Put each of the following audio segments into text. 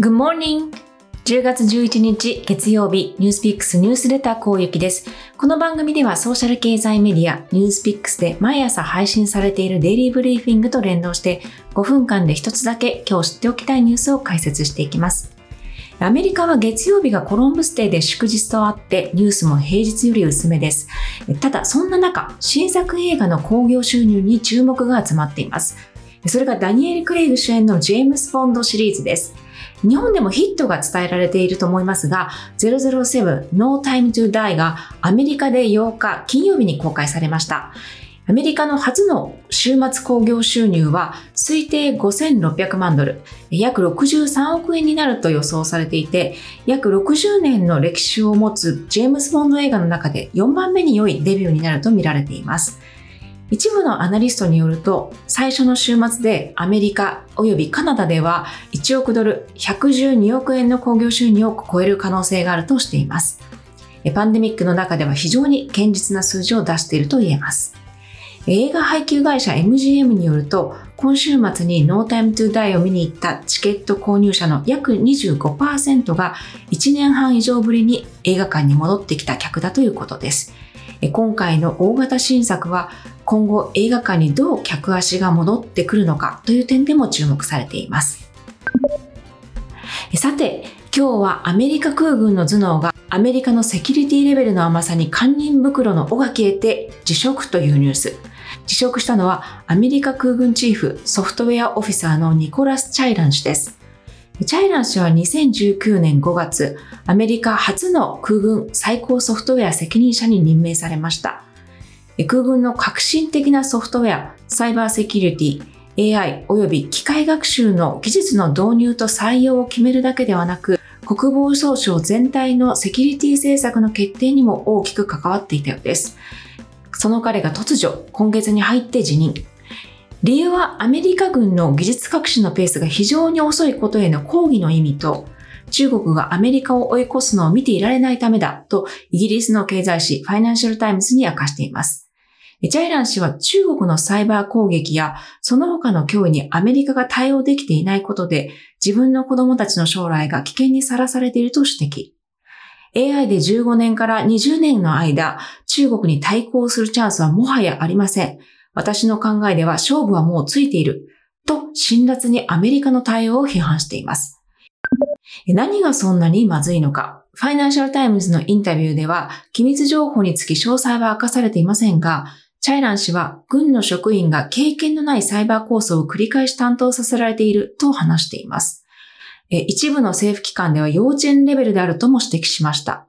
Good morning! 10月11日月曜日ニュースピックスニュースレターこうゆきです。この番組ではソーシャル経済メディアニュースピックスで毎朝配信されているデイリーブリーフィングと連動して5分間で一つだけ今日知っておきたいニュースを解説していきます。アメリカは月曜日がコロンブスデーで祝日とあってニュースも平日より薄めです。ただそんな中、新作映画の興行収入に注目が集まっています。それがダニエル・クレイグ主演のジェームス・ボンドシリーズです。日本でもヒットが伝えられていると思いますが、007 No Time to Die がアメリカで8日金曜日に公開されました。アメリカの初の週末興行収入は推定5600万ドル、約63億円になると予想されていて、約60年の歴史を持つジェームズ・ボンド映画の中で4番目に良いデビューになると見られています。一部のアナリストによると、最初の週末でアメリカ及びカナダでは1億ドル112億円の興行収入を超える可能性があるとしています。パンデミックの中では非常に堅実な数字を出していると言えます。映画配給会社 MGM によると、今週末に No Time to Die を見に行ったチケット購入者の約25%が1年半以上ぶりに映画館に戻ってきた客だということです。今回の大型新作は今後映画館にどう客足が戻ってくるのかという点でも注目されています。さて、今日はアメリカ空軍の頭脳がアメリカのセキュリティレベルの甘さに堪忍袋の尾が消えて辞職というニュース。辞職したのはアメリカ空軍チーフソフトウェアオフィサーのニコラス・チャイラン氏です。チャイラン氏は2019年5月、アメリカ初の空軍最高ソフトウェア責任者に任命されました。空軍の革新的なソフトウェア、サイバーセキュリティ、AI 及び機械学習の技術の導入と採用を決めるだけではなく、国防総省全体のセキュリティ政策の決定にも大きく関わっていたようです。その彼が突如、今月に入って辞任。理由はアメリカ軍の技術革新のペースが非常に遅いことへの抗議の意味と、中国がアメリカを追い越すのを見ていられないためだと、イギリスの経済誌ファイナンシャルタイムズに明かしています。チャイラン氏は中国のサイバー攻撃やその他の脅威にアメリカが対応できていないことで自分の子供たちの将来が危険にさらされていると指摘。AI で15年から20年の間、中国に対抗するチャンスはもはやありません。私の考えでは勝負はもうついている。と、辛辣にアメリカの対応を批判しています。何がそんなにまずいのか。ファイナンシャルタイムズのインタビューでは、機密情報につき詳細は明かされていませんが、チャイラン氏は軍の職員が経験のないサイバー構想を繰り返し担当させられていると話しています。一部の政府機関では幼稚園レベルであるとも指摘しました。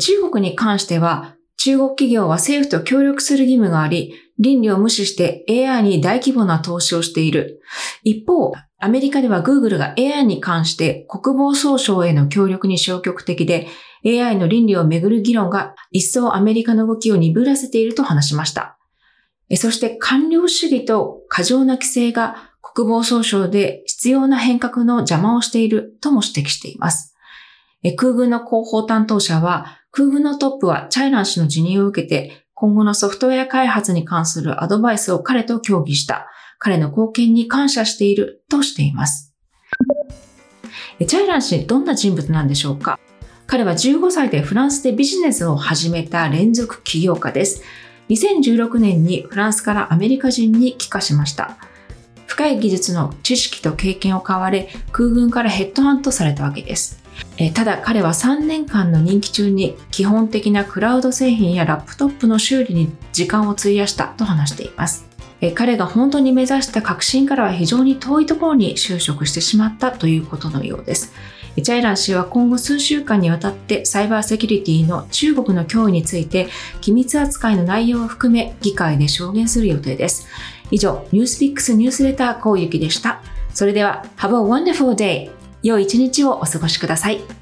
中国に関しては中国企業は政府と協力する義務があり、倫理を無視して AI に大規模な投資をしている。一方、アメリカでは Google が AI に関して国防総省への協力に消極的で、AI の倫理をめぐる議論が一層アメリカの動きを鈍らせていると話しました。そして官僚主義と過剰な規制が国防総省で必要な変革の邪魔をしているとも指摘しています。空軍の広報担当者は空軍のトップはチャイラン氏の辞任を受けて、今後のソフトウェア開発に関するアドバイスを彼と協議した。彼の貢献に感謝しているとしています。チャイラン氏、どんな人物なんでしょうか？彼は15歳でフランスでビジネスを始めた連続起業家です。2016年にフランスからアメリカ人に帰化しました。深い技術の知識と経験を買われ、空軍からヘッドハントされたわけです。えただ彼は3年間の任期中に基本的なクラウド製品やラップトップの修理に時間を費やしたと話しています。え彼が本当に目指した革新からは非常に遠いところに就職してしまったということのようです。チャイラン氏は今後数週間にわたってサイバーセキュリティの中国の脅威について機密扱いの内容を含め議会で証言する予定です。以上、ニュースピックスニュースレターこうゆきでした。それでは、Have a wonderful day! 良い一日をお過ごしください。